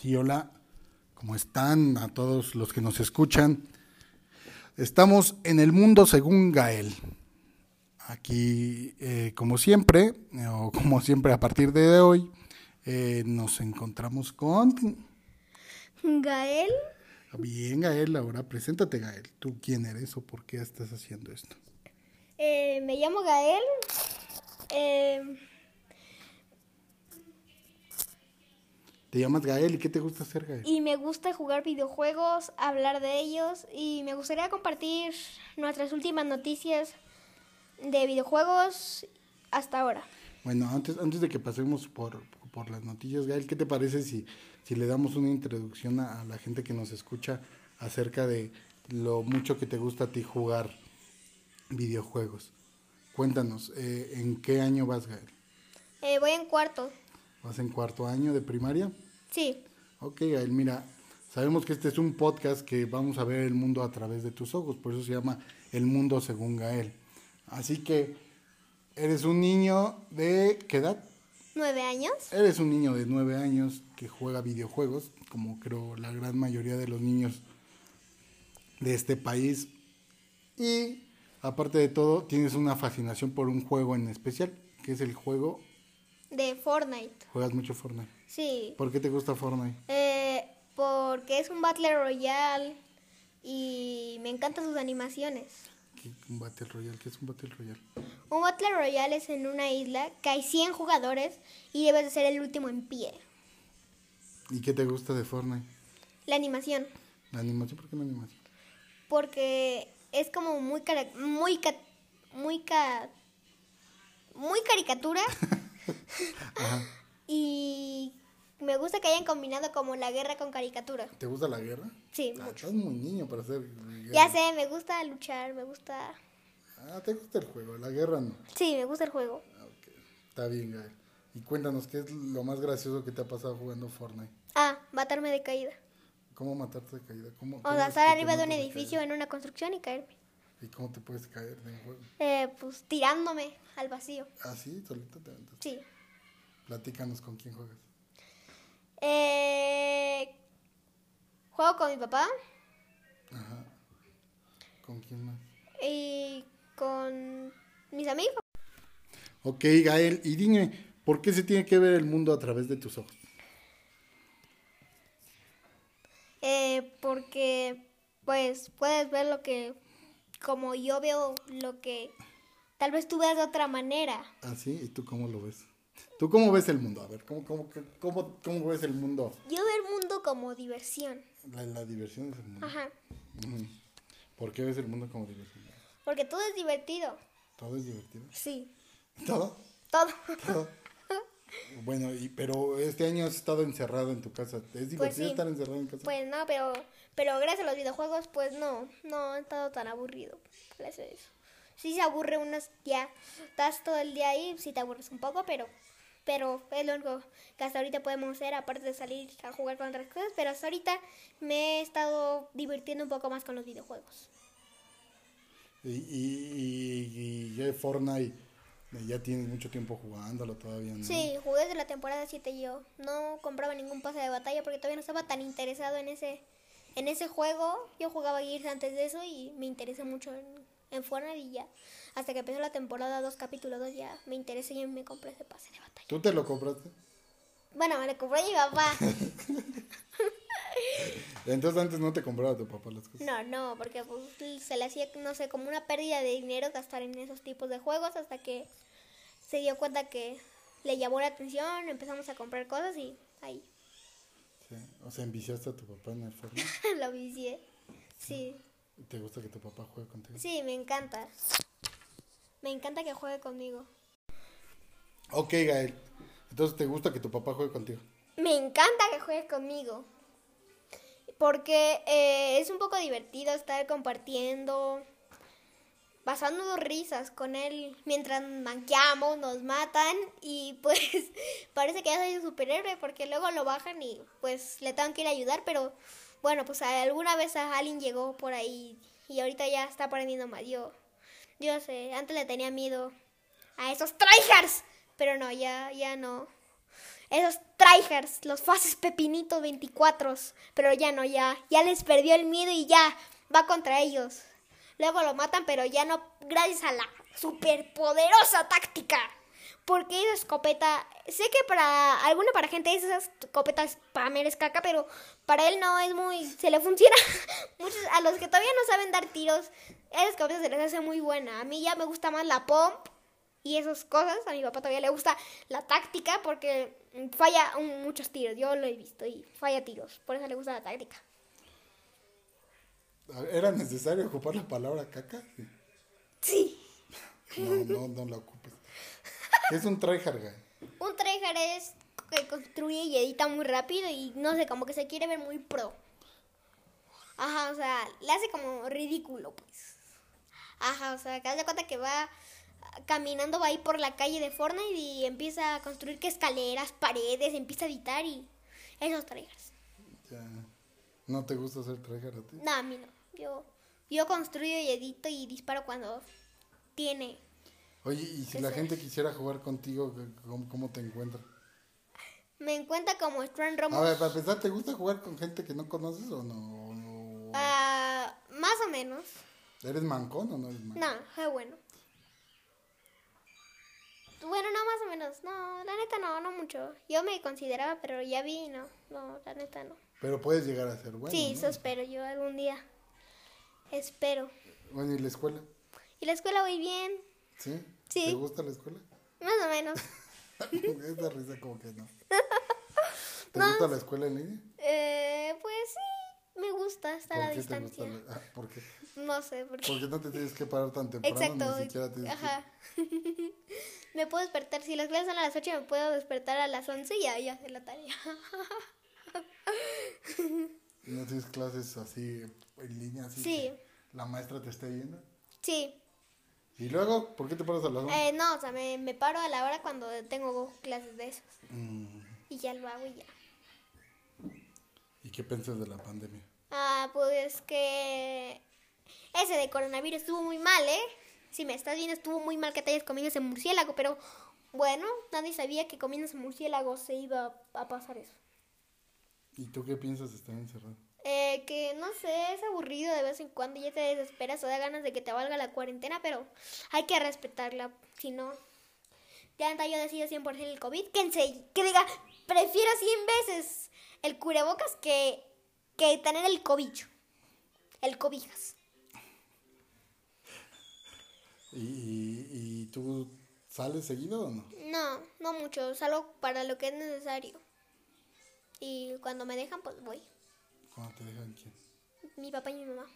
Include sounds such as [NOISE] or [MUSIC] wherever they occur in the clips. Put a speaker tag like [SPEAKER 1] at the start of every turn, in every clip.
[SPEAKER 1] Sí, hola, ¿cómo están a todos los que nos escuchan? Estamos en el mundo según Gael. Aquí, eh, como siempre, eh, o como siempre a partir de hoy, eh, nos encontramos con...
[SPEAKER 2] Gael.
[SPEAKER 1] Bien, Gael, ahora preséntate, Gael. ¿Tú quién eres o por qué estás haciendo esto?
[SPEAKER 2] Eh, me llamo Gael.
[SPEAKER 1] ¿Te llamas Gael y qué te gusta hacer, Gael?
[SPEAKER 2] y me gusta jugar videojuegos, hablar de ellos y me gustaría compartir nuestras últimas noticias de videojuegos hasta ahora.
[SPEAKER 1] Bueno, antes, antes de que pasemos por, por las noticias, Gael, ¿qué te parece si, si le damos una introducción a, a la gente que nos escucha acerca de lo mucho que te gusta a ti jugar videojuegos? Cuéntanos, eh, ¿en qué año vas, Gael?
[SPEAKER 2] Eh, voy en cuarto.
[SPEAKER 1] ¿Vas en cuarto año de primaria?
[SPEAKER 2] Sí.
[SPEAKER 1] Ok, Gael, mira, sabemos que este es un podcast que vamos a ver el mundo a través de tus ojos, por eso se llama El Mundo Según Gael. Así que, eres un niño de... ¿Qué edad?
[SPEAKER 2] ¿Nueve años?
[SPEAKER 1] Eres un niño de nueve años que juega videojuegos, como creo la gran mayoría de los niños de este país. Y aparte de todo, tienes una fascinación por un juego en especial, que es el juego.
[SPEAKER 2] De Fortnite.
[SPEAKER 1] Juegas mucho Fortnite.
[SPEAKER 2] Sí.
[SPEAKER 1] ¿Por qué te gusta Fortnite?
[SPEAKER 2] Eh, porque es un Battle Royale y me encantan sus animaciones.
[SPEAKER 1] ¿Qué, un Battle Royale? ¿Qué es un Battle Royale?
[SPEAKER 2] Un Battle Royale es en una isla que hay 100 jugadores y debes de ser el último en pie.
[SPEAKER 1] ¿Y qué te gusta de Fortnite?
[SPEAKER 2] La animación.
[SPEAKER 1] ¿La animación? ¿Por qué la animación?
[SPEAKER 2] Porque es como muy cara- muy ca- muy ca- muy caricatura [LAUGHS] [LAUGHS]
[SPEAKER 1] Ajá.
[SPEAKER 2] y me gusta que hayan combinado como la guerra con caricatura.
[SPEAKER 1] ¿Te gusta la guerra?
[SPEAKER 2] Sí,
[SPEAKER 1] Ah,
[SPEAKER 2] mucho.
[SPEAKER 1] estás muy niño para hacer
[SPEAKER 2] Ya sé, me gusta luchar, me gusta...
[SPEAKER 1] Ah, ¿te gusta el juego? La guerra no.
[SPEAKER 2] Sí, me gusta el juego.
[SPEAKER 1] Ah. Está bien, Gael. Y cuéntanos, ¿qué es lo más gracioso que te ha pasado jugando Fortnite?
[SPEAKER 2] Ah, matarme de caída.
[SPEAKER 1] ¿Cómo matarte de caída? ¿Cómo,
[SPEAKER 2] O sea,
[SPEAKER 1] es
[SPEAKER 2] estar arriba de un edificio en una construcción y caerme.
[SPEAKER 1] ¿Y cómo te puedes caer de un juego?
[SPEAKER 2] Eh, pues tirándome al vacío.
[SPEAKER 1] Ah, sí, solito te aventas.
[SPEAKER 2] Sí.
[SPEAKER 1] Platícanos con quién juegas.
[SPEAKER 2] Eh, juego con mi papá
[SPEAKER 1] Ajá. ¿Con quién más?
[SPEAKER 2] y con mis amigos.
[SPEAKER 1] Ok, Gael, y dime, ¿por qué se tiene que ver el mundo a través de tus ojos?
[SPEAKER 2] Eh, porque pues puedes ver lo que como yo veo lo que tal vez tú veas de otra manera.
[SPEAKER 1] ¿Ah, sí? ¿Y tú cómo lo ves? ¿Tú cómo ves el mundo? A ver, ¿cómo, cómo, cómo, cómo ves el mundo?
[SPEAKER 2] Yo veo el mundo como diversión.
[SPEAKER 1] La, la diversión es el mundo.
[SPEAKER 2] Ajá.
[SPEAKER 1] ¿Por qué ves el mundo como diversión?
[SPEAKER 2] Porque todo es divertido.
[SPEAKER 1] ¿Todo es divertido?
[SPEAKER 2] Sí.
[SPEAKER 1] ¿Todo?
[SPEAKER 2] Todo.
[SPEAKER 1] Todo. Bueno, y, pero este año has estado encerrado en tu casa. ¿Es divertido
[SPEAKER 2] Pues sí.
[SPEAKER 1] estar encerrado en casa?
[SPEAKER 2] Pues no, pero pero gracias a los videojuegos pues no, no he estado tan aburrido. Gracias a eso. Sí se aburre unas ya estás todo el día ahí, sí te aburres un poco, pero pero es lo único que hasta ahorita podemos hacer aparte de salir a jugar con otras cosas, pero hasta ahorita me he estado divirtiendo un poco más con los videojuegos.
[SPEAKER 1] Y, y, y, y Fortnite, ya tienes mucho tiempo jugándolo todavía, ¿no?
[SPEAKER 2] Sí, jugué desde la temporada 7 yo. No compraba ningún pase de batalla porque todavía no estaba tan interesado en ese en ese juego. Yo jugaba Gears antes de eso y me interesé mucho en, en Fortnite y ya. Hasta que empezó la temporada 2, capítulo 2, ya me interesé y me compré ese pase de batalla.
[SPEAKER 1] ¿Tú te lo compraste?
[SPEAKER 2] Bueno, me lo compró mi papá. [LAUGHS]
[SPEAKER 1] Entonces antes no te compraba tu papá las cosas.
[SPEAKER 2] No, no, porque pues, se le hacía, no sé, como una pérdida de dinero gastar en esos tipos de juegos hasta que se dio cuenta que le llamó la atención, empezamos a comprar cosas y ahí
[SPEAKER 1] Sí. O sea, enviciaste a tu papá en el Fortnite. [LAUGHS]
[SPEAKER 2] lo vicié. Sí.
[SPEAKER 1] ¿Te gusta que tu papá juegue contigo?
[SPEAKER 2] Sí, me encanta. Me encanta que juegue conmigo.
[SPEAKER 1] Ok, Gael. Entonces, ¿te gusta que tu papá juegue contigo?
[SPEAKER 2] Me encanta que juegue conmigo. Porque eh, es un poco divertido estar compartiendo, pasando risas con él mientras manqueamos, nos matan y [LAUGHS] pues parece que ya soy un superhéroe porque luego lo bajan y pues le tengo que ir a ayudar, pero bueno, pues alguna vez a alguien llegó por ahí y ahorita ya está aprendiendo más. Yo, yo sé, antes le tenía miedo a esos tryhards, pero no, ya, ya no. Esos tryhards, los fases pepinitos 24, pero ya no, ya, ya les perdió el miedo y ya va contra ellos. Luego lo matan, pero ya no, gracias a la superpoderosa táctica. Porque esa escopeta, sé que para alguna para gente esa escopeta es para es caca, pero para él no es muy, se le funciona. [LAUGHS] Muchos, a los que todavía no saben dar tiros, esa escopeta se les hace muy buena. A mí ya me gusta más la pomp y esas cosas. A mi papá todavía le gusta la táctica porque falla muchos tiros. Yo lo he visto y falla tiros. Por eso le gusta la táctica.
[SPEAKER 1] ¿Era necesario ocupar la palabra caca?
[SPEAKER 2] Sí.
[SPEAKER 1] No, no, no la ocupes. ¿Qué es un tryhard,
[SPEAKER 2] Un tryhard es que construye y edita muy rápido y no sé, como que se quiere ver muy pro. Ajá, o sea, le hace como ridículo, pues. Ajá, o sea, que hace cuenta que va caminando, va ahí por la calle de Fortnite y empieza a construir que escaleras, paredes, empieza a editar y esos tryhards.
[SPEAKER 1] Ya. ¿No te gusta hacer tryhard a ti?
[SPEAKER 2] No, a mí no. Yo, yo construyo y edito y disparo cuando tiene.
[SPEAKER 1] Oye, y si la gente quisiera jugar contigo, ¿cómo, te encuentra?
[SPEAKER 2] Me encuentra como Strand Romo.
[SPEAKER 1] A ver, para empezar, ¿te gusta jugar con gente que no conoces o no?
[SPEAKER 2] Ah, más o menos.
[SPEAKER 1] ¿Eres mancón o no eres mancón?
[SPEAKER 2] No, es bueno. Bueno, no, más o menos. No, la neta no, no mucho. Yo me consideraba, pero ya vi, no. No, la neta no.
[SPEAKER 1] Pero puedes llegar a ser bueno.
[SPEAKER 2] Sí, eso espero yo algún día. Espero.
[SPEAKER 1] Bueno, ¿y la escuela?
[SPEAKER 2] Y la escuela voy bien.
[SPEAKER 1] ¿Sí? Sí. ¿Te gusta la escuela?
[SPEAKER 2] Más o menos. [LAUGHS]
[SPEAKER 1] Esa risa como que no. [LAUGHS] ¿Te gusta la escuela en línea?
[SPEAKER 2] Eh, pues sí, me gusta estar a distancia. Gusta
[SPEAKER 1] ah, ¿Por qué?
[SPEAKER 2] No sé, por qué.
[SPEAKER 1] Porque no te tienes que parar tan temprano. Exacto. Ni siquiera tienes Ajá. [LAUGHS]
[SPEAKER 2] me puedo despertar, si las clases son a las 8, me puedo despertar a las 11 y ya, ya hacer la tarea.
[SPEAKER 1] ¿Y [LAUGHS] no tienes clases así en línea? Así sí. ¿La maestra te está viendo?
[SPEAKER 2] Sí.
[SPEAKER 1] ¿Y luego? ¿Por qué te paras a las
[SPEAKER 2] 11? Eh, no, o sea, me, me, paro a la hora cuando tengo clases de esas. Mm. Y ya lo hago y ya.
[SPEAKER 1] ¿Y qué piensas de la pandemia?
[SPEAKER 2] Ah, pues que ese de coronavirus estuvo muy mal, ¿eh? Si me estás viendo, estuvo muy mal que te hayas comido ese murciélago, pero bueno, nadie sabía que comiendo ese murciélago se iba a pasar eso.
[SPEAKER 1] ¿Y tú qué piensas de estar encerrado?
[SPEAKER 2] Eh, que no sé, es aburrido de vez en cuando, ya te desesperas o da ganas de que te valga la cuarentena, pero hay que respetarla, si no. Ya yo decido 100% el COVID, que, que diga, prefiero 100 veces el cubrebocas que, que tener el cobicho, el cobijas.
[SPEAKER 1] ¿Y, ¿Y tú sales seguido o no?
[SPEAKER 2] No, no mucho, salgo para lo que es necesario. Y cuando me dejan, pues voy.
[SPEAKER 1] ¿Cuándo te dejan quién?
[SPEAKER 2] Mi papá y mi mamá.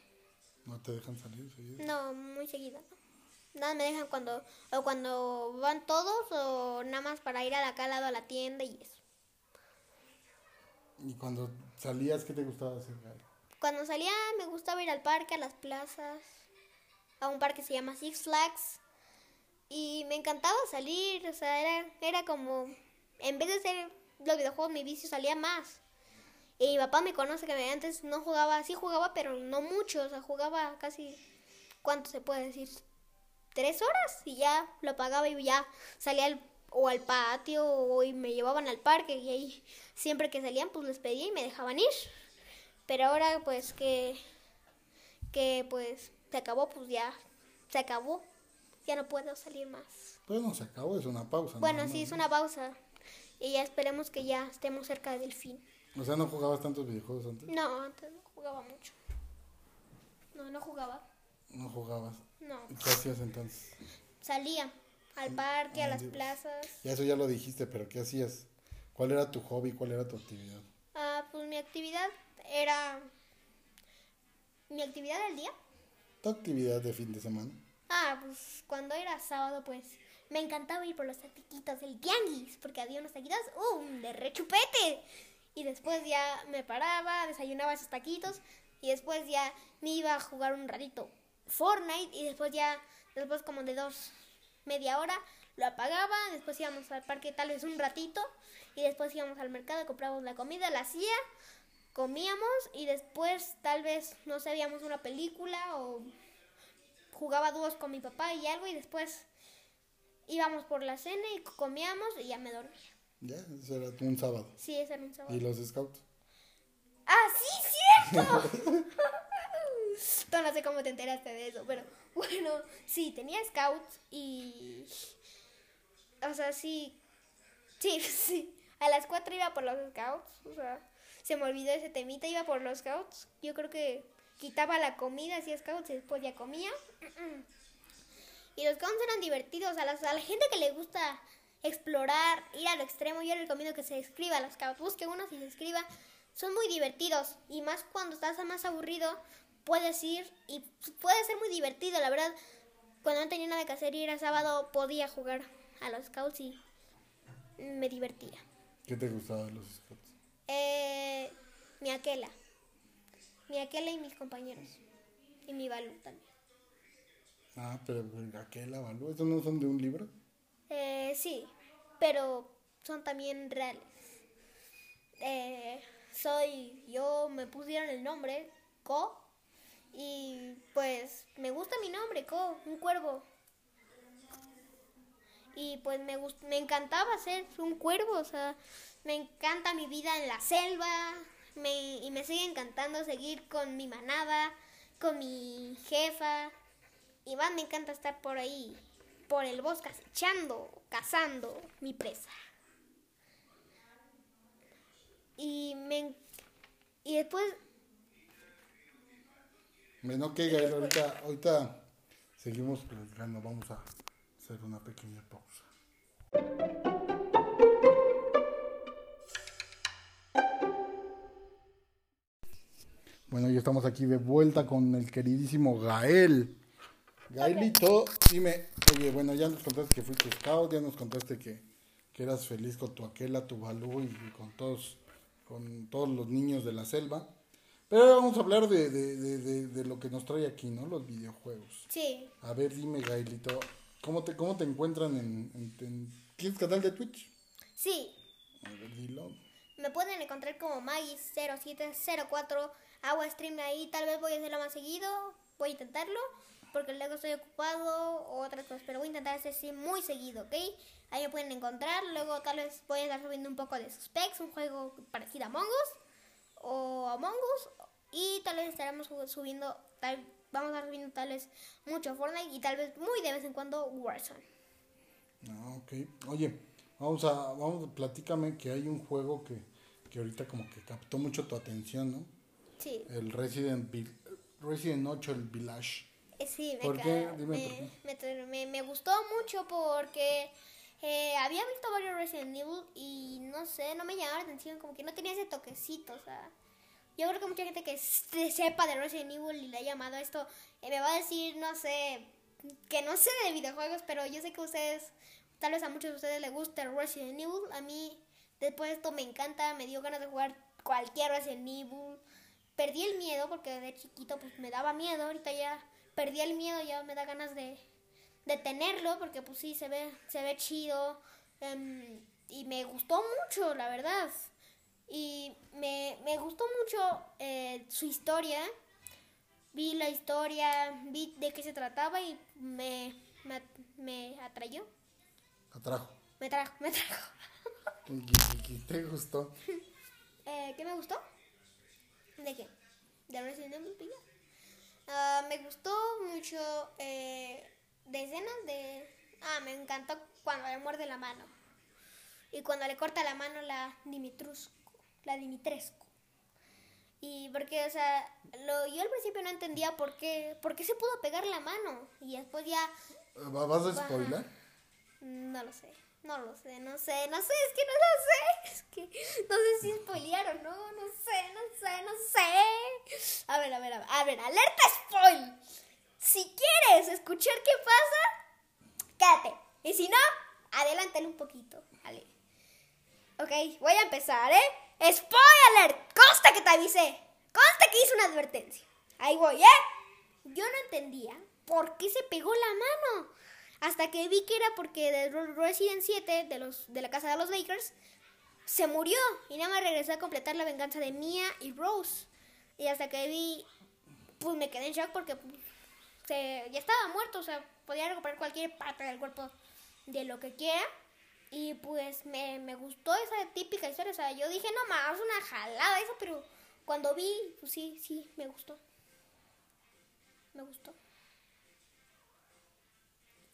[SPEAKER 1] ¿No te dejan salir seguido?
[SPEAKER 2] No, muy seguido, no. Nada me dejan cuando, o cuando van todos, o nada más para ir a la lado a la tienda y eso.
[SPEAKER 1] ¿Y cuando salías, qué te gustaba hacer?
[SPEAKER 2] Cuando salía, me gustaba ir al parque, a las plazas, a un parque que se llama Six Flags. Y me encantaba salir, o sea, era, era como, en vez de ser los videojuegos mi vicio salía más. Y mi papá me conoce que antes no jugaba, sí jugaba, pero no mucho, o sea, jugaba casi, ¿cuánto se puede decir? Tres horas y ya lo apagaba y ya salía al, o al patio o y me llevaban al parque y ahí siempre que salían pues les pedía y me dejaban ir. Pero ahora pues que, que pues se acabó, pues ya se acabó, ya no puedo salir más.
[SPEAKER 1] Pues no se acabó, es una pausa.
[SPEAKER 2] Bueno, sí, es una pausa y ya esperemos que ya estemos cerca del fin.
[SPEAKER 1] O sea, ¿no jugabas tantos videojuegos antes?
[SPEAKER 2] No, antes no jugaba mucho. No, no jugaba.
[SPEAKER 1] ¿No jugabas?
[SPEAKER 2] No.
[SPEAKER 1] ¿Qué hacías entonces?
[SPEAKER 2] Salía al parque, a las plazas.
[SPEAKER 1] Ya eso ya lo dijiste, pero ¿qué hacías? ¿Cuál era tu hobby? ¿Cuál era tu actividad?
[SPEAKER 2] Ah, pues mi actividad era... ¿Mi actividad del día?
[SPEAKER 1] ¿Tu actividad de fin de semana?
[SPEAKER 2] Ah, pues cuando era sábado, pues me encantaba ir por los taquitos del tianguis, porque había unos taquitos, ¡uh! De rechupete. Y después ya me paraba, desayunaba esos taquitos, y después ya me iba a jugar un ratito Fortnite, y después ya, después como de dos, media hora, lo apagaba, después íbamos al parque tal vez un ratito, y después íbamos al mercado, comprábamos la comida, la hacía, comíamos, y después tal vez, no sabíamos una película, o jugaba dúos con mi papá y algo, y después íbamos por la cena y comíamos y ya me dormía.
[SPEAKER 1] Ya, eso era un sábado.
[SPEAKER 2] Sí, ese era un sábado.
[SPEAKER 1] ¿Y los scouts?
[SPEAKER 2] ¡Ah, sí, cierto! [LAUGHS] No sé cómo te enteraste de eso, pero bueno, sí, tenía scouts y... O sea, sí, sí, [LAUGHS] sí. A las 4 iba por los scouts, o sea, se me olvidó ese temita, iba por los scouts. Yo creo que quitaba la comida, hacía scouts y después ya comía. Y los scouts eran divertidos, a, las- a la gente que le gusta explorar, ir al extremo, yo les recomiendo que se inscriba a los scouts, busque uno y se inscriba. Son muy divertidos y más cuando estás más aburrido, puedes ir y puede ser muy divertido, la verdad. Cuando no tenía nada que hacer y era sábado, podía jugar a los scouts y me divertía.
[SPEAKER 1] ¿Qué te gustaba de los scouts?
[SPEAKER 2] Eh, mi aquela. Mi aquela y mis compañeros. Y mi balú también.
[SPEAKER 1] Ah, pero aquel avalúo, ¿estos no son de un libro?
[SPEAKER 2] Eh, sí, pero son también reales. Eh, soy, yo me pusieron el nombre, Ko, y pues me gusta mi nombre, Ko, un cuervo. Y pues me, gust- me encantaba ser un cuervo, o sea, me encanta mi vida en la selva, me, y me sigue encantando seguir con mi manada, con mi jefa, y más me encanta estar por ahí, por el bosque, acechando, cazando mi presa. Y me y después
[SPEAKER 1] Bueno, ok, Gael, ahorita, ahorita seguimos platicando, vamos a hacer una pequeña pausa. Bueno, ya estamos aquí de vuelta con el queridísimo Gael. Gaelito, dime, oye, bueno, ya nos contaste que fuiste scout, ya nos contaste que, que eras feliz con tu aquela, tu balú y con todos, con todos los niños de la selva. Pero vamos a hablar de, de, de, de, de lo que nos trae aquí, ¿no? Los videojuegos.
[SPEAKER 2] sí,
[SPEAKER 1] A ver, dime, Gaelito, ¿cómo te, cómo te encuentran en, en, en- ¿Tienes canal de Twitch?
[SPEAKER 2] sí,
[SPEAKER 1] A ver, dilo.
[SPEAKER 2] me pueden encontrar como Magis0704, hago stream ahí, tal vez voy a hacerlo más seguido, voy a intentarlo, porque luego estoy ocupado o otras cosas, pero voy a intentar hacer stream muy seguido, ¿ok? Ahí me pueden encontrar, luego tal vez voy a estar subiendo un poco de Suspex, un juego parecido a Among Us, o Among Us, y tal vez estaremos subiendo, tal, vamos a estar subiendo tal vez mucho Fortnite y tal vez muy de vez en cuando Warzone.
[SPEAKER 1] Ah, ok. Oye, vamos a, vamos, platícame que hay un juego que, que ahorita como que captó mucho tu atención, ¿no?
[SPEAKER 2] Sí.
[SPEAKER 1] El Resident, Vil- Resident 8, el Village.
[SPEAKER 2] Eh, Sí, me,
[SPEAKER 1] ¿Por
[SPEAKER 2] ca-
[SPEAKER 1] qué? Dime
[SPEAKER 2] me,
[SPEAKER 1] por qué.
[SPEAKER 2] me tra- me- me gustó mucho porque eh, había visto varios Resident Evil y no sé, no me llamaba la atención, como que no tenía ese toquecito, o sea. Yo creo que mucha gente que se- sepa de Resident Evil y le ha llamado esto, eh, me va a decir, no sé, que no sé de videojuegos, pero yo sé que ustedes, tal vez a muchos de ustedes les gusta Resident Evil. A mí, después de esto me encanta, me dio ganas de jugar cualquier Resident Evil. Perdí el miedo porque de chiquito pues me daba miedo, ahorita ya perdí el miedo, ya me da ganas de, de tenerlo porque pues sí, se ve, se ve chido em, y me gustó mucho, la verdad. Y me, me gustó mucho eh, su historia. Vi la historia, vi de qué se trataba y me, me, me atrayó.
[SPEAKER 1] Atrajo.
[SPEAKER 2] Me trajo, me trajo. [LAUGHS]
[SPEAKER 1] ¿Y qué- te gustó? [LAUGHS]
[SPEAKER 2] Eh, ¿Qué me gustó? ¿De qué? ¿De Resident Evil? Ah, me gustó mucho eh, de escenas de... Ah, me encantó cuando le muerde la mano. Y cuando le corta la mano la Dimitrusco. La Dimitrescu. Y porque, o sea, lo, yo al principio no entendía por qué, por qué se pudo pegar la mano. Y después ya
[SPEAKER 1] ¿Va- ¿Vas a spoiler?
[SPEAKER 2] no lo sé, no lo sé, no sé, no sé, es que no lo sé. [LAUGHS] Es que no sé si spoilear o no, no sé, no sé, no sé. A ver, a ver, a ver, a ver, alerta spoil. Si quieres escuchar qué pasa, quédate. Y si no, adelántale un poquito. Vale. Ok, voy a empezar, ¿eh? Spoiler, consta que te avisé. Consta que hice una advertencia. Ahí voy, ¿eh? Yo no entendía por qué se pegó la mano. Hasta que vi que era porque de Re- Resident 7, de, los, de la casa de los Bakers, se murió. Y nada más regresé a completar la venganza de Mia y Rose. Y hasta que vi, pues me quedé en shock porque pues, se- ya estaba muerto. O sea, podía recuperar cualquier parte del cuerpo de lo que quiera. Y pues me, me gustó esa típica historia. O sea, yo dije, no más, una jalada eso, pero cuando vi, pues sí, sí, me gustó. Me gustó.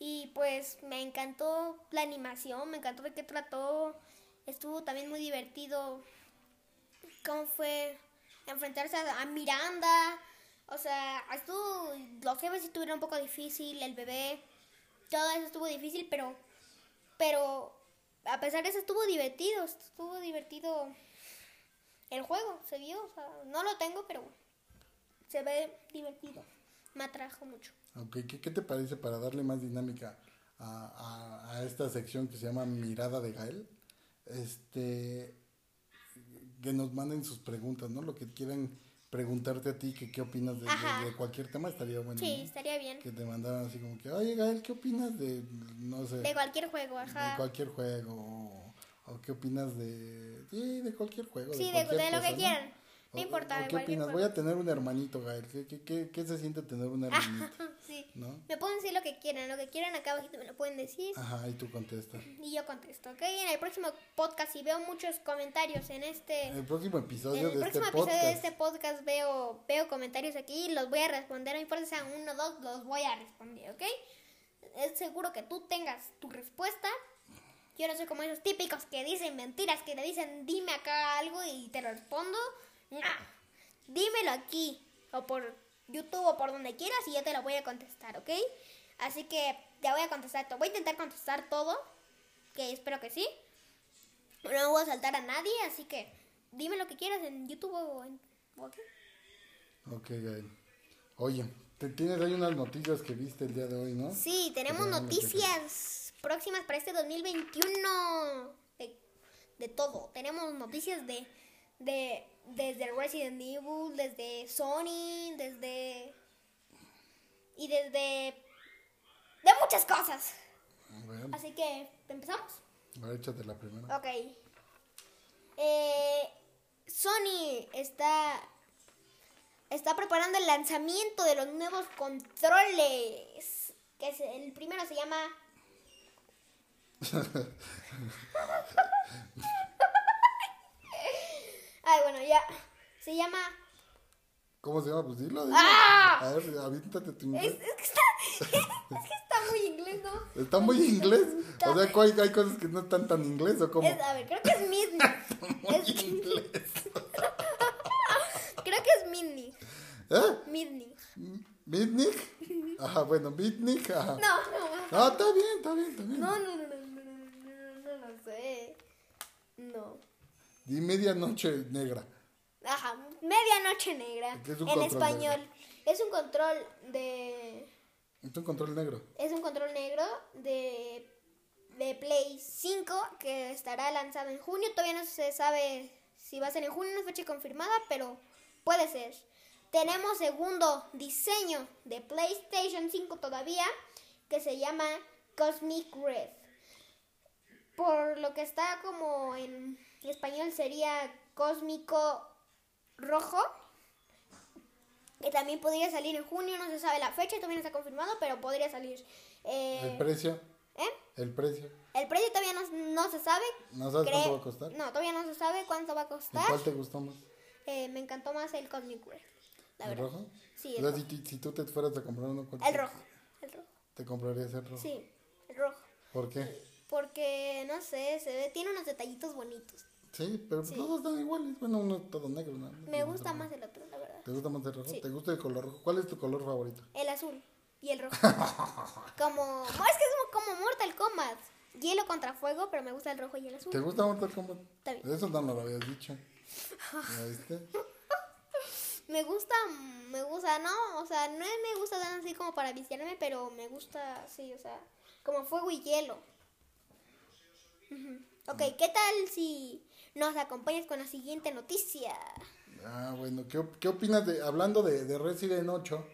[SPEAKER 2] Y pues me encantó la animación, me encantó de qué trató. Estuvo también muy divertido. ¿Cómo fue enfrentarse a, a Miranda? O sea, estuvo, los jefes estuvieron un poco difícil, el bebé, todo eso estuvo difícil, pero, pero a pesar de eso estuvo divertido, estuvo divertido el juego, se vio, o sea, no lo tengo, pero se ve divertido, me atrajo mucho.
[SPEAKER 1] Ok, ¿qué, te parece para darle más dinámica a, a esta sección que se llama Mirada de Gael? Este, que nos manden sus preguntas, ¿no? Lo que quieran preguntarte a ti, que qué opinas de, de- de cualquier tema, estaría bueno.
[SPEAKER 2] Sí,
[SPEAKER 1] ¿no?
[SPEAKER 2] estaría bien.
[SPEAKER 1] Que te mandaran así como que, oye Gael, ¿qué opinas de, no sé,
[SPEAKER 2] De cualquier juego,
[SPEAKER 1] de
[SPEAKER 2] ajá.
[SPEAKER 1] cualquier juego? O, o qué opinas de, sí, de cualquier juego.
[SPEAKER 2] Sí, de, de lo
[SPEAKER 1] cosa,
[SPEAKER 2] que quieran. No importa,
[SPEAKER 1] ¿Qué opinas? Voy a tener un hermanito, Gael. ¿Qué, qué, qué, qué se siente tener un hermanito? [LAUGHS]
[SPEAKER 2] Sí.
[SPEAKER 1] ¿No?
[SPEAKER 2] Me pueden decir lo que quieran, lo que quieran acá abajito me lo pueden decir
[SPEAKER 1] Ajá, y tú contestas.
[SPEAKER 2] y yo contesto, ¿ok? En el próximo podcast, si veo muchos comentarios en este...
[SPEAKER 1] En el próximo
[SPEAKER 2] En
[SPEAKER 1] episodio
[SPEAKER 2] el
[SPEAKER 1] de este
[SPEAKER 2] próximo
[SPEAKER 1] podcast.
[SPEAKER 2] episodio de este podcast veo, veo comentarios aquí y los voy a responder. No importa si sean uno o dos, los voy a responder, ¿ok? Es seguro que tú tengas tu respuesta. Yo no soy como esos típicos que dicen mentiras, que le dicen dime acá algo y te lo respondo. No, dímelo aquí o por YouTube o por donde quieras y yo te lo voy a contestar, ¿ok? Así que te voy a contestar, te voy a intentar contestar todo, que espero que sí. No voy a saltar a nadie, así que dime lo que quieras en YouTube o en...
[SPEAKER 1] Ok, Gael. Oye, te tienes ahí unas noticias que viste el día de hoy, ¿no?
[SPEAKER 2] Sí, tenemos
[SPEAKER 1] tenemos
[SPEAKER 2] noticias próximas para este 2021 de, de todo. Tenemos noticias de, de desde Resident Evil, desde Sony, desde y desde de muchas cosas. Así que empezamos.
[SPEAKER 1] échate la primera.
[SPEAKER 2] Ok. Eh, Sony está está preparando el lanzamiento de los nuevos controles. Que es, el primero se llama [LAUGHS] [LAUGHS] Ay, bueno, ya. Se llama.
[SPEAKER 1] ¿Cómo se llama? Pues dilo. dilo. A ver, avíntate tu inglés.
[SPEAKER 2] Es, que está, es, que está, muy inglés, ¿no?
[SPEAKER 1] ¿Está muy inglés? O sea, hay, hay cosas que no están tan inglés, ¿o
[SPEAKER 2] cómo? A ver, creo que es Mindy. muy
[SPEAKER 1] inglés.
[SPEAKER 2] creo que es Mindy.
[SPEAKER 1] ¿Eh? Mindy. Ajá, bueno, Mitnick.
[SPEAKER 2] No, no.
[SPEAKER 1] No, está bien, está bien, está bien.
[SPEAKER 2] No, no, no, no, no, no, no, no sé. No.
[SPEAKER 1] Y medianoche negra.
[SPEAKER 2] Ajá, medianoche negra.
[SPEAKER 1] ¿Qué es un
[SPEAKER 2] en
[SPEAKER 1] control
[SPEAKER 2] español. Es un control de.
[SPEAKER 1] Es un control negro.
[SPEAKER 2] Es un control negro de. De Play 5 que estará lanzado en junio. Todavía no se sabe si va a ser en junio, no es fecha confirmada, pero puede ser. Tenemos segundo diseño de PlayStation 5 todavía, que se llama Cosmic Red. Por lo que está como en español sería Cósmico Rojo. Que también podría salir en junio, no se sabe la fecha, todavía no está confirmado, pero podría salir. Eh,
[SPEAKER 1] El precio.
[SPEAKER 2] ¿eh?
[SPEAKER 1] El precio.
[SPEAKER 2] El precio todavía no, no se sabe.
[SPEAKER 1] ¿No sabes
[SPEAKER 2] Cre-
[SPEAKER 1] cuánto va a costar?
[SPEAKER 2] No, todavía no se sabe cuánto va a
[SPEAKER 1] ¿Y
[SPEAKER 2] costar.
[SPEAKER 1] cuál te gustó más?
[SPEAKER 2] Eh, me encantó más el Cosmic Red. La
[SPEAKER 1] ¿El
[SPEAKER 2] verdad.
[SPEAKER 1] rojo?
[SPEAKER 2] Sí,
[SPEAKER 1] O
[SPEAKER 2] el
[SPEAKER 1] sea,
[SPEAKER 2] rojo.
[SPEAKER 1] si, si tú te fueras a comprar uno, ¿cuál
[SPEAKER 2] El
[SPEAKER 1] te-
[SPEAKER 2] rojo. El rojo.
[SPEAKER 1] ¿Te comprarías el rojo?
[SPEAKER 2] Sí, el rojo.
[SPEAKER 1] ¿Por qué?
[SPEAKER 2] Porque, no sé, se ve, tiene unos detallitos bonitos.
[SPEAKER 1] Sí, pero
[SPEAKER 2] Sí.
[SPEAKER 1] todos están iguales. Bueno, uno es todo negro. ¿no?
[SPEAKER 2] Me gusta más el otro, la verdad.
[SPEAKER 1] ¿Te gusta más el rojo?
[SPEAKER 2] Sí.
[SPEAKER 1] ¿Te gusta el color rojo? ¿Cuál es tu color favorito?
[SPEAKER 2] El azul y el rojo. [LAUGHS] como. es que es como Mortal Kombat. Hielo contra fuego, pero me gusta el rojo y el azul.
[SPEAKER 1] ¿Te gusta Mortal Kombat?
[SPEAKER 2] Bien.
[SPEAKER 1] Eso no me lo habías dicho. [LAUGHS] ¿Ya viste?
[SPEAKER 2] Me gusta, me gusta, no, o sea, no me gusta tan así como para viciarme, pero me gusta, sí, o sea, como fuego y hielo. Ujú. Ok, ¿qué tal si nos acompañas con la siguiente noticia?
[SPEAKER 1] Ah, bueno, ¿qué, qué opinas de, hablando de, de Resident 8,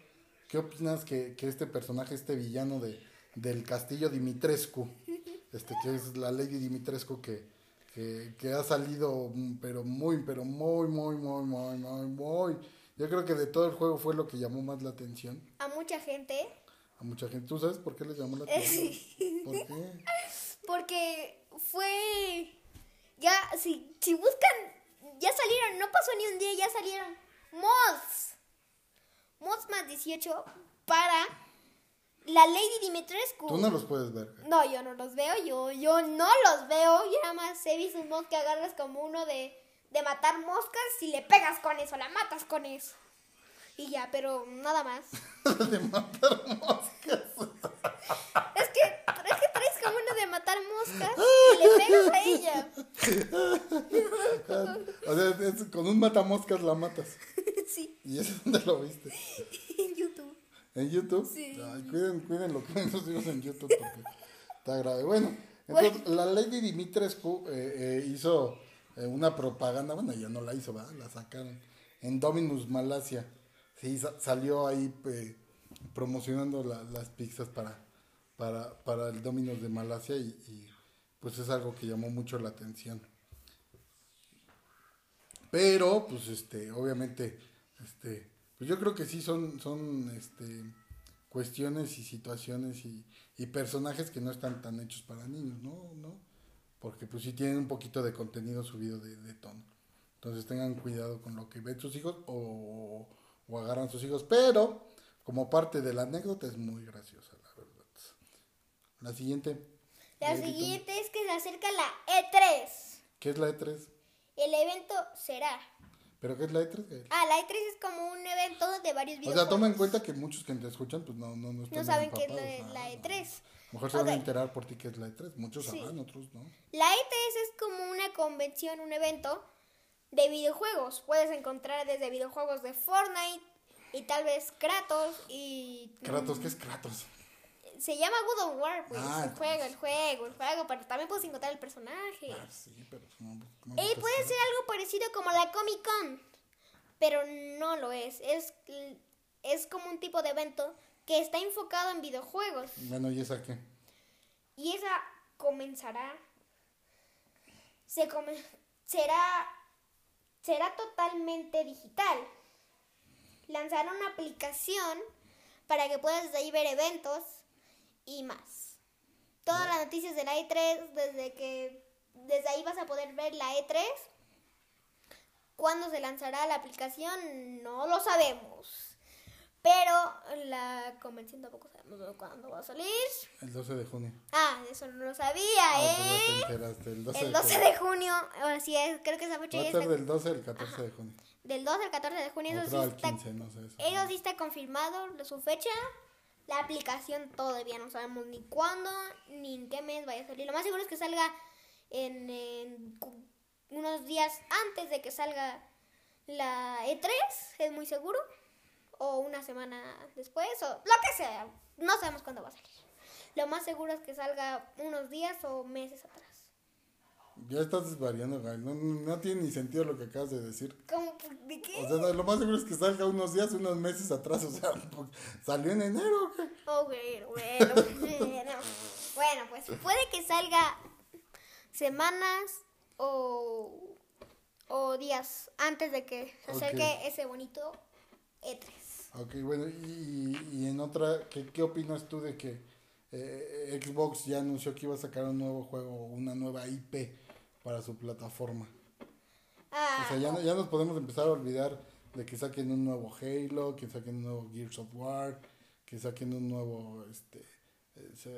[SPEAKER 1] qué opinas que, que este personaje, este villano de, del castillo Dimitrescu, [LAUGHS] este que es la Lady Dimitrescu que, que, que ha salido, mm, pero muy, pero muy, muy, muy, muy, muy, muy, yo creo que de todo el juego fue lo que llamó más la atención
[SPEAKER 2] A mucha gente,
[SPEAKER 1] a mucha gente. ¿Tú sabes por qué les llamó la atención? [LAUGHS] ¿Por qué?
[SPEAKER 2] porque si, si buscan, ya salieron, no pasó ni un día, ya salieron mods. Mods más 18 para la Lady Dimitrescu.
[SPEAKER 1] Tú no los puedes ver.
[SPEAKER 2] No, yo no los veo, yo, yo no los veo. Yo nada más he visto un mod que agarras como uno de, de matar moscas y le pegas con eso, la matas con eso. Y ya, pero nada más. [LAUGHS]
[SPEAKER 1] de matar moscas.
[SPEAKER 2] Es que traes como uno de matar moscas y le pegas a ella.
[SPEAKER 1] o sea, es- con un matamoscas la matas. [LAUGHS]
[SPEAKER 2] Sí,
[SPEAKER 1] ¿Y eso dónde lo viste?
[SPEAKER 2] en YouTube.
[SPEAKER 1] ¿En YouTube?
[SPEAKER 2] Sí.
[SPEAKER 1] Ay, cuiden, cuiden lo que [LAUGHS] ven hijos en YouTube porque está grave. Bueno, entonces la Lady Dimitrescu eh, eh, hizo eh, una propaganda, bueno, ya no la hizo, ¿verdad? La sacaron en Dominus Malasia. Sí, sa- salió ahí eh, promocionando la- las pizzas para, para, para el Dominus de Malasia y, y, pues es algo que llamó mucho la atención. Pero, pues, este, obviamente, este, pues yo creo que sí son, son, este, cuestiones y situaciones y, y personajes que no están tan hechos para niños, ¿no? ¿No? Porque, pues, sí tienen un poquito de contenido subido de, de tono. Entonces, tengan cuidado con lo que ven sus hijos o, o agarran sus hijos. Pero, como parte de la anécdota, es muy graciosa, la. La siguiente.
[SPEAKER 2] La siguiente es que se acerca la E3.
[SPEAKER 1] ¿Qué es la E3?
[SPEAKER 2] El evento será.
[SPEAKER 1] ¿Pero qué es la E3? Gael?
[SPEAKER 2] Ah, la E3 es como un evento de varios
[SPEAKER 1] O
[SPEAKER 2] videojuegos.
[SPEAKER 1] sea, toma en cuenta que muchos que te escuchan, pues no, no, no están
[SPEAKER 2] No saben qué es la, la
[SPEAKER 1] no,
[SPEAKER 2] E3.
[SPEAKER 1] no. Mejor se van a
[SPEAKER 2] Ok.
[SPEAKER 1] enterar por ti qué es la E3. Muchos
[SPEAKER 2] Sí.
[SPEAKER 1] sabrán, otros no.
[SPEAKER 2] La E3 es como una convención, un evento de videojuegos. Puedes encontrar desde videojuegos de Fortnite y tal vez Kratos y...
[SPEAKER 1] Kratos, ¿qué es Kratos?
[SPEAKER 2] Se llama God of War, pues.
[SPEAKER 1] Ah,
[SPEAKER 2] el juego, el juego, el juego. Pero también puedes encontrar el personaje.
[SPEAKER 1] Ah, sí, pero no, no
[SPEAKER 2] Y puede ser algo parecido como la Comic Con, pero no lo es. Es, es como un tipo de evento que está enfocado en videojuegos.
[SPEAKER 1] Bueno, ¿y esa qué?
[SPEAKER 2] Y esa comenzará. Se come- será. Será totalmente digital. Lanzará una aplicación para que puedas ahí ver eventos y más. Todas las noticias de la E3, desde que. Desde ahí vas a poder ver la E3. ¿Cuándo se lanzará la aplicación? No lo sabemos. Pero la convención tampoco sabemos cuándo va a salir.
[SPEAKER 1] El 12 de junio.
[SPEAKER 2] Ah, eso no lo sabía,
[SPEAKER 1] Ah, ya te
[SPEAKER 2] ¿eh?
[SPEAKER 1] enteraste, el 12
[SPEAKER 2] El
[SPEAKER 1] de
[SPEAKER 2] 12
[SPEAKER 1] junio.
[SPEAKER 2] de junio, ahora sí es, creo que esa fecha
[SPEAKER 1] Va
[SPEAKER 2] ya
[SPEAKER 1] a ser
[SPEAKER 2] está.
[SPEAKER 1] del 12 al 14 de junio.
[SPEAKER 2] Del 12 al 14 de junio,
[SPEAKER 1] O
[SPEAKER 2] eso sí
[SPEAKER 1] al
[SPEAKER 2] está,
[SPEAKER 1] 15, no sé. eso.
[SPEAKER 2] eso sí está confirmado, su fecha. La aplicación todavía no sabemos ni cuándo, ni en qué mes vaya a salir. Lo más seguro es que salga en, en unos días antes de que salga la E3, es muy seguro. O una semana después, o lo que sea. No sabemos cuándo va a salir. Lo más seguro es que salga unos días o meses atrás.
[SPEAKER 1] Ya estás desvariando, Gael. No, no, no tiene ni sentido lo que acabas de decir.
[SPEAKER 2] ¿Cómo? ¿De qué?
[SPEAKER 1] O sea, lo más seguro es que salga unos días, unos meses atrás. O sea, ¿salió en enero qué?
[SPEAKER 2] Oh, bueno, [LAUGHS] bueno, bueno. Pues puede que salga semanas o, o días antes de que se acerque
[SPEAKER 1] Ok.
[SPEAKER 2] ese bonito E E3.
[SPEAKER 1] Ok, bueno, y, y en otra, ¿qué, qué opinas tú de que eh, Xbox ya anunció que iba a sacar un nuevo juego, una nueva IP para su plataforma?
[SPEAKER 2] Ah,
[SPEAKER 1] O sea, ya, no- ya nos podemos empezar a olvidar de que saquen un nuevo Halo, que saquen un nuevo Gears of War, que saquen un nuevo este,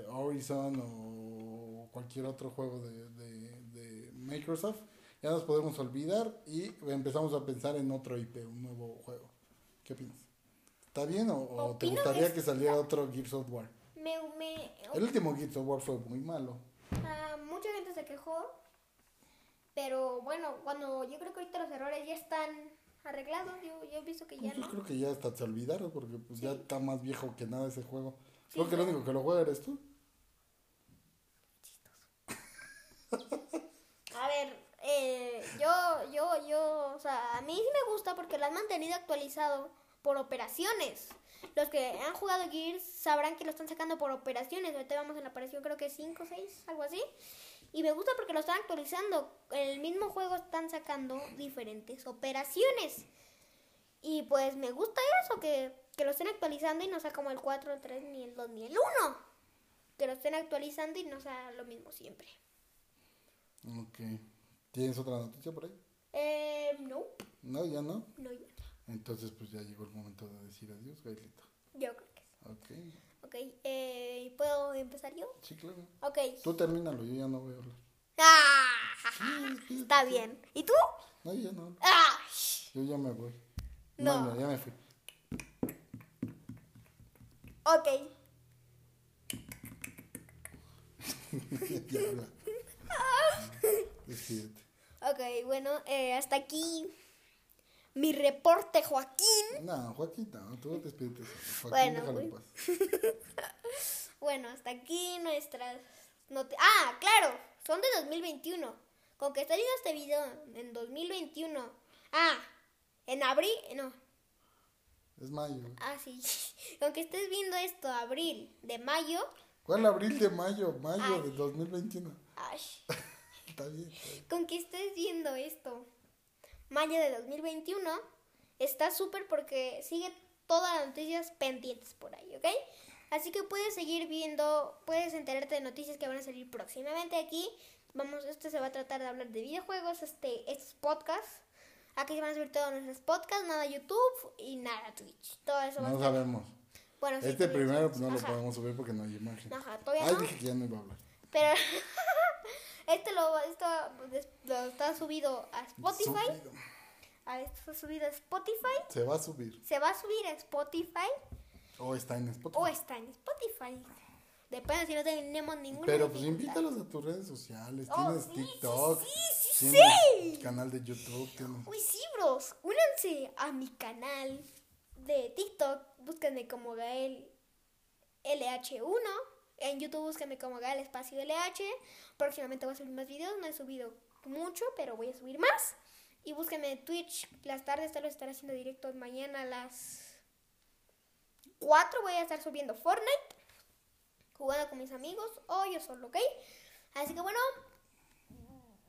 [SPEAKER 1] Horizon o cualquier otro juego de, de, de Microsoft. Ya nos podemos olvidar y empezamos a pensar en otro IP, un nuevo juego. ¿Qué opinas? ¿Está bien o, o te gustaría
[SPEAKER 2] que
[SPEAKER 1] que saliera otro Gears of War?
[SPEAKER 2] me, me-
[SPEAKER 1] El último Gears of War fue muy malo.
[SPEAKER 2] ah, mucha gente se quejó, pero bueno, cuando yo creo que ahorita los errores ya están arreglados, yo, yo he visto que ya
[SPEAKER 1] Yo
[SPEAKER 2] no.
[SPEAKER 1] creo que ya hasta se olvidaron porque pues ya está más viejo que nada ese juego.
[SPEAKER 2] Sí,
[SPEAKER 1] Creo que lo único que lo juega eres tú. [LAUGHS]
[SPEAKER 2] A ver, eh, yo, yo, yo, o sea, a mí sí me gusta porque lo han mantenido actualizado por operaciones. Los que han jugado Gears sabrán que lo están sacando por operaciones. Ahorita vamos en la operación creo que 5 o 6, algo así. Y me gusta porque lo están actualizando. En el mismo juego están sacando diferentes operaciones. Y pues me gusta eso, que, que lo estén actualizando y no sea como el 4, el 3, ni el 2, ni el 1. Que lo estén actualizando y no sea lo mismo siempre.
[SPEAKER 1] Ok. ¿Tienes otra noticia por ahí?
[SPEAKER 2] Eh, no,
[SPEAKER 1] No, ya no.
[SPEAKER 2] no, ya.
[SPEAKER 1] Entonces, pues ya llegó el momento de decir adiós, Gailito.
[SPEAKER 2] Yo creo que sí.
[SPEAKER 1] Ok.
[SPEAKER 2] Ok, eh, ¿puedo empezar yo?
[SPEAKER 1] Sí, claro.
[SPEAKER 2] Ok.
[SPEAKER 1] Tú termínalo, yo ya no voy a hablar.
[SPEAKER 2] Ah, [LAUGHS] está bien. ¿Y tú?
[SPEAKER 1] No, yo ya no.
[SPEAKER 2] Ah,
[SPEAKER 1] Yo ya me voy.
[SPEAKER 2] No.
[SPEAKER 1] No, ya me fui.
[SPEAKER 2] ok. [LAUGHS]
[SPEAKER 1] ya habla. [LAUGHS]
[SPEAKER 2] Ok, bueno, eh, hasta aquí mi reporte, Joaquín.
[SPEAKER 1] No, Joaquín, no, tú despídete. Joaquín,
[SPEAKER 2] Bueno,
[SPEAKER 1] en paz. [LAUGHS]
[SPEAKER 2] Bueno, hasta aquí nuestras noticias. Ah, claro, son de 2021. Con que está viendo este video en 2021. Ah, en abril, no,
[SPEAKER 1] Es mayo.
[SPEAKER 2] ah, sí. [LAUGHS] Con que estés viendo esto, abril de mayo.
[SPEAKER 1] ¿Cuál abril de mayo? Mayo
[SPEAKER 2] Ay.
[SPEAKER 1] de 2021.
[SPEAKER 2] Ay, [LAUGHS]
[SPEAKER 1] Está bien. está bien.
[SPEAKER 2] con que estés viendo esto, mayo de 2021, está súper porque sigue todas las noticias pendientes por ahí, ¿ok? Así que puedes seguir viendo, puedes enterarte de noticias que van a salir próximamente aquí. Vamos, este se va a tratar de hablar de videojuegos, este, estos podcasts. Aquí se van a subir todos nuestros podcasts, nada YouTube y nada Twitch. Todo eso va a
[SPEAKER 1] No sabemos.
[SPEAKER 2] Bueno, sí,
[SPEAKER 1] Este primero pues, no lo
[SPEAKER 2] Ajá.
[SPEAKER 1] podemos subir porque no hay imagen.
[SPEAKER 2] Ajá, todavía
[SPEAKER 1] Ay,
[SPEAKER 2] no.
[SPEAKER 1] dije que ya no iba a hablar.
[SPEAKER 2] Pero [LAUGHS] este lo, esto lo está subido a Spotify.
[SPEAKER 1] Subido.
[SPEAKER 2] Ah, esto está subido a Spotify.
[SPEAKER 1] Se va a subir.
[SPEAKER 2] Se va a subir a Spotify
[SPEAKER 1] O está en Spotify.
[SPEAKER 2] o está en Spotify. Depende si no tenemos ninguna.
[SPEAKER 1] Pero pues invítalos a tus redes sociales.
[SPEAKER 2] Oh,
[SPEAKER 1] tienes
[SPEAKER 2] sí,
[SPEAKER 1] TikTok.
[SPEAKER 2] sí, sí, sí,
[SPEAKER 1] tienes
[SPEAKER 2] sí.
[SPEAKER 1] canal de YouTube. Tienes...
[SPEAKER 2] Uy, sí, bros. Únanse a mi canal de TikTok. Búsquenme como Gael LH1. En YouTube búsquenme como Gael Espacio LH. Próximamente voy a subir más videos. No he subido mucho, pero voy a subir más. Y búsquenme en Twitch. Las tardes tal vez estaré haciendo directo mañana a las 4. Voy a estar subiendo Fortnite. Jugando con mis amigos. O yo solo, ¿ok? Así que bueno,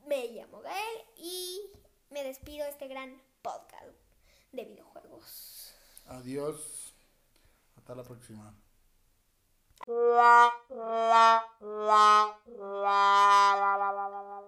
[SPEAKER 2] me llamo Gael y me despido de este gran podcast de videojuegos.
[SPEAKER 1] Adiós. Hasta la próxima.
[SPEAKER 3] La la la la la la la